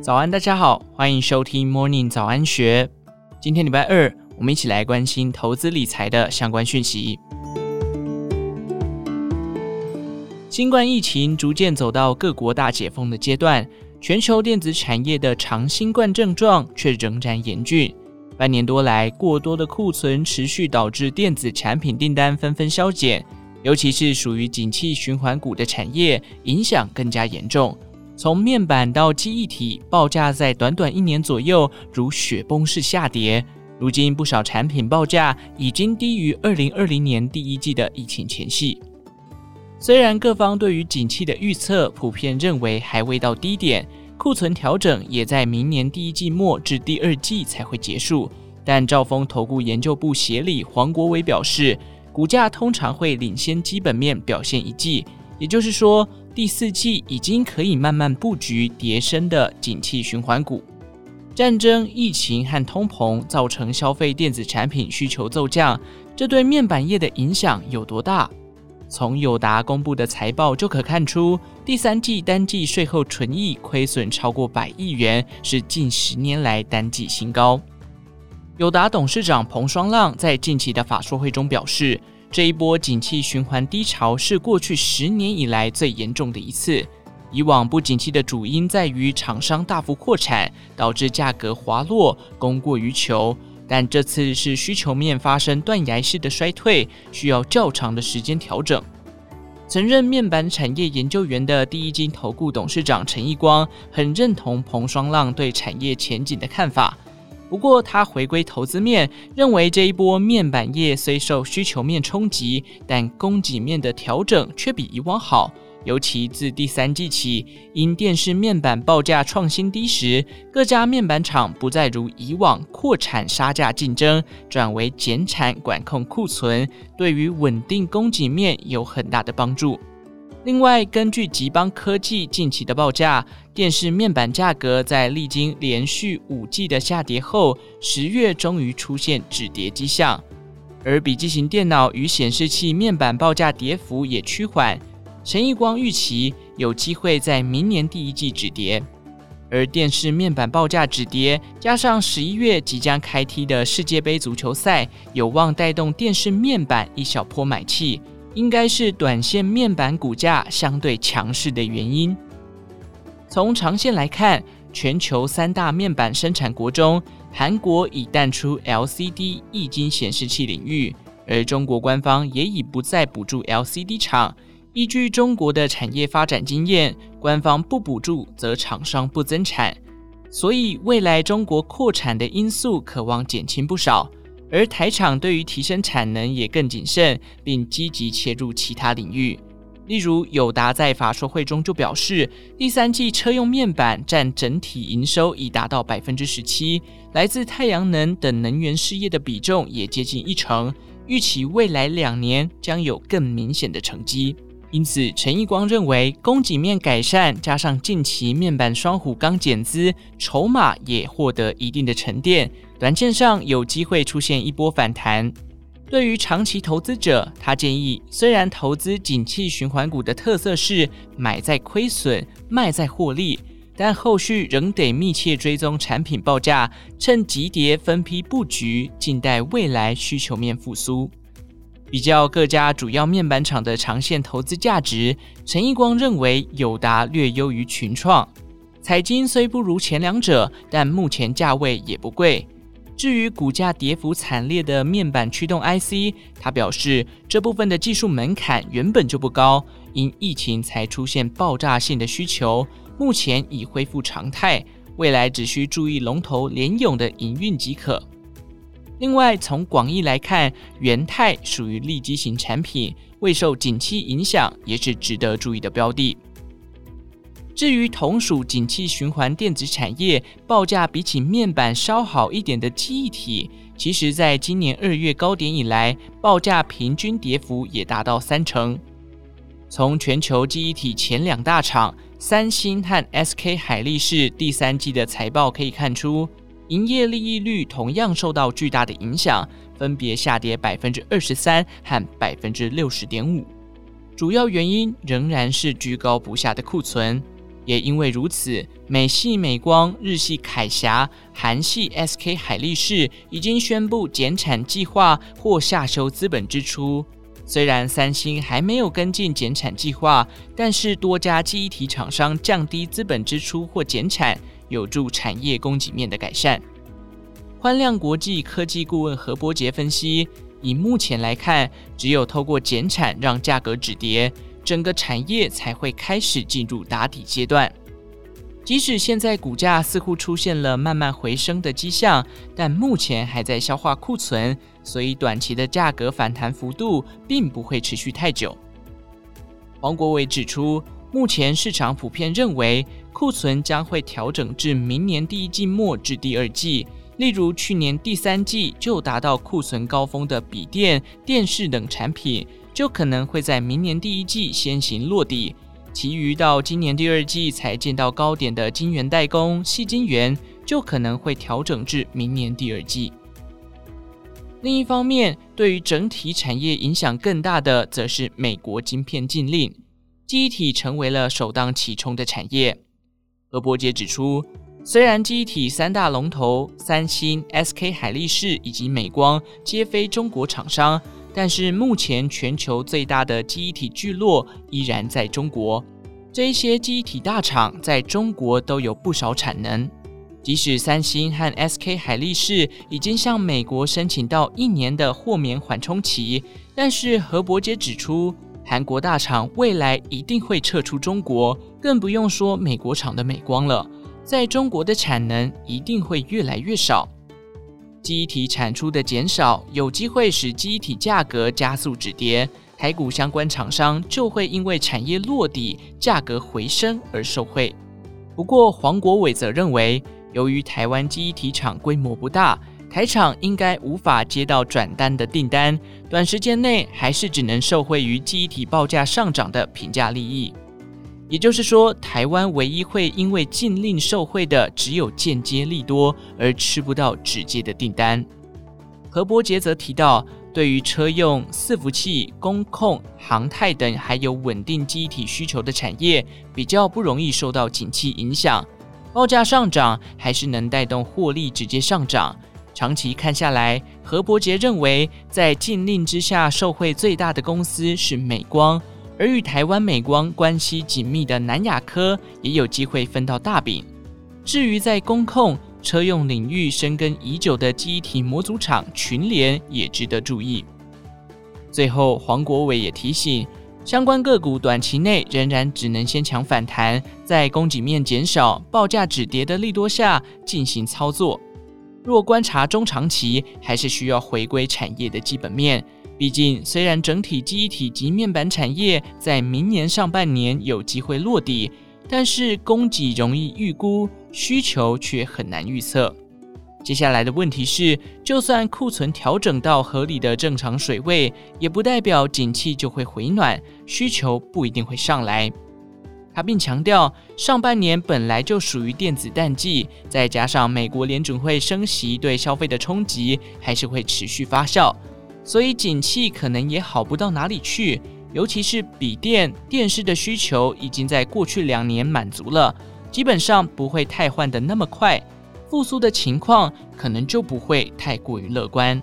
早安，大家好，欢迎收听 Morning 早安学。今天礼拜二，我们一起来关心投资理财的相关讯息。新冠疫情逐渐走到各国大解封的阶段，全球电子产业的长新冠症状却仍然严峻。半年多来，过多的库存持续导致电子产品订单纷纷削减，尤其是属于景气循环股的产业，影响更加严重。从面板到记忆体，报价在短短一年左右如雪崩式下跌。如今不少产品报价已经低于二零二零年第一季的疫情前夕。虽然各方对于景气的预测普遍认为还未到低点，库存调整也在明年第一季末至第二季才会结束，但兆丰投顾研究部协理黄国伟表示，股价通常会领先基本面表现一季，也就是说。第四季已经可以慢慢布局迭升的景气循环股。战争、疫情和通膨造成消费电子产品需求骤降，这对面板业的影响有多大？从友达公布的财报就可看出，第三季单季税后纯益亏损超过百亿元，是近十年来单季新高。友达董事长彭双浪在近期的法说会中表示。这一波景气循环低潮是过去十年以来最严重的一次。以往不景气的主因在于厂商大幅扩产，导致价格滑落，供过于求。但这次是需求面发生断崖式的衰退，需要较长的时间调整。曾任面板产业研究员的第一金投顾董事长陈义光很认同彭双浪对产业前景的看法。不过，他回归投资面，认为这一波面板业虽受需求面冲击，但供给面的调整却比以往好。尤其自第三季起，因电视面板报价创新低时，各家面板厂不再如以往扩产杀价竞争，转为减产管控库存，对于稳定供给面有很大的帮助。另外，根据集邦科技近期的报价，电视面板价格在历经连续五季的下跌后，十月终于出现止跌迹象。而笔记型电脑与显示器面板报价跌幅也趋缓，陈义光预期有机会在明年第一季止跌。而电视面板报价止跌，加上十一月即将开踢的世界杯足球赛，有望带动电视面板一小波买气。应该是短线面板股价相对强势的原因。从长线来看，全球三大面板生产国中，韩国已淡出 LCD 液晶显示器领域，而中国官方也已不再补助 LCD 厂。依据中国的产业发展经验，官方不补助则厂商不增产，所以未来中国扩产的因素可望减轻不少。而台厂对于提升产能也更谨慎，并积极切入其他领域。例如，友达在法说会中就表示，第三季车用面板占整体营收已达到百分之十七，来自太阳能等能源事业的比重也接近一成，预期未来两年将有更明显的成绩。因此，陈义光认为，供给面改善，加上近期面板双虎刚减资，筹码也获得一定的沉淀，短线上有机会出现一波反弹。对于长期投资者，他建议，虽然投资景气循环股的特色是买在亏损，卖在获利，但后续仍得密切追踪产品报价，趁急跌分批布局，静待未来需求面复苏。比较各家主要面板厂的长线投资价值，陈义光认为友达略优于群创，彩金虽不如前两者，但目前价位也不贵。至于股价跌幅惨烈的面板驱动 IC，他表示这部分的技术门槛原本就不高，因疫情才出现爆炸性的需求，目前已恢复常态，未来只需注意龙头联咏的营运即可。另外，从广义来看，元太属于利基型产品，未受景气影响，也是值得注意的标的。至于同属景气循环电子产业，报价比起面板稍好一点的记忆体，其实在今年二月高点以来，报价平均跌幅也达到三成。从全球记忆体前两大厂三星和 SK 海力士第三季的财报可以看出。营业利益率同样受到巨大的影响，分别下跌百分之二十三和百分之六十点五。主要原因仍然是居高不下的库存。也因为如此，美系美光、日系凯霞、韩系 SK 海力士已经宣布减产计划或下修资本支出。虽然三星还没有跟进减产计划，但是多家记忆体厂商降低资本支出或减产，有助产业供给面的改善。宽量国际科技顾问何伯杰分析，以目前来看，只有透过减产让价格止跌。整个产业才会开始进入打底阶段。即使现在股价似乎出现了慢慢回升的迹象，但目前还在消化库存，所以短期的价格反弹幅度并不会持续太久。黄国伟指出，目前市场普遍认为库存将会调整至明年第一季末至第二季，例如去年第三季就达到库存高峰的笔电、电视等产品。就可能会在明年第一季先行落地，其余到今年第二季才见到高点的晶圆代工、矽晶圆，就可能会调整至明年第二季。另一方面，对于整体产业影响更大的，则是美国晶片禁令，记忆体成为了首当其冲的产业。何伯杰指出，虽然记忆体三大龙头三星、SK 海力士以及美光皆非中国厂商。但是目前全球最大的记忆体聚落依然在中国，这一些记忆体大厂在中国都有不少产能。即使三星和 SK 海力士已经向美国申请到一年的豁免缓冲期，但是何伯杰指出，韩国大厂未来一定会撤出中国，更不用说美国厂的美光了，在中国的产能一定会越来越少。机体产出的减少，有机会使机体价格加速止跌，台股相关厂商就会因为产业落地、价格回升而受惠。不过，黄国伟则认为，由于台湾机体厂规模不大，台厂应该无法接到转单的订单，短时间内还是只能受惠于记忆体报价上涨的平价利益。也就是说，台湾唯一会因为禁令受惠的，只有间接利多，而吃不到直接的订单。何伯杰则提到，对于车用、伺服器、工控、航太等还有稳定记忆体需求的产业，比较不容易受到景气影响，报价上涨还是能带动获利直接上涨。长期看下来，何伯杰认为，在禁令之下受惠最大的公司是美光。而与台湾美光关系紧密的南亚科也有机会分到大饼。至于在工控车用领域深耕已久的记忆体模组厂群联也值得注意。最后，黄国伟也提醒，相关个股短期内仍然只能先抢反弹，在供给面减少、报价止跌的利多下进行操作。若观察中长期，还是需要回归产业的基本面。毕竟，虽然整体记忆体及面板产业在明年上半年有机会落地，但是供给容易预估，需求却很难预测。接下来的问题是，就算库存调整到合理的正常水位，也不代表景气就会回暖，需求不一定会上来。他并强调，上半年本来就属于电子淡季，再加上美国联准会升息对消费的冲击，还是会持续发酵。所以景气可能也好不到哪里去，尤其是笔电、电视的需求已经在过去两年满足了，基本上不会太换得那么快，复苏的情况可能就不会太过于乐观。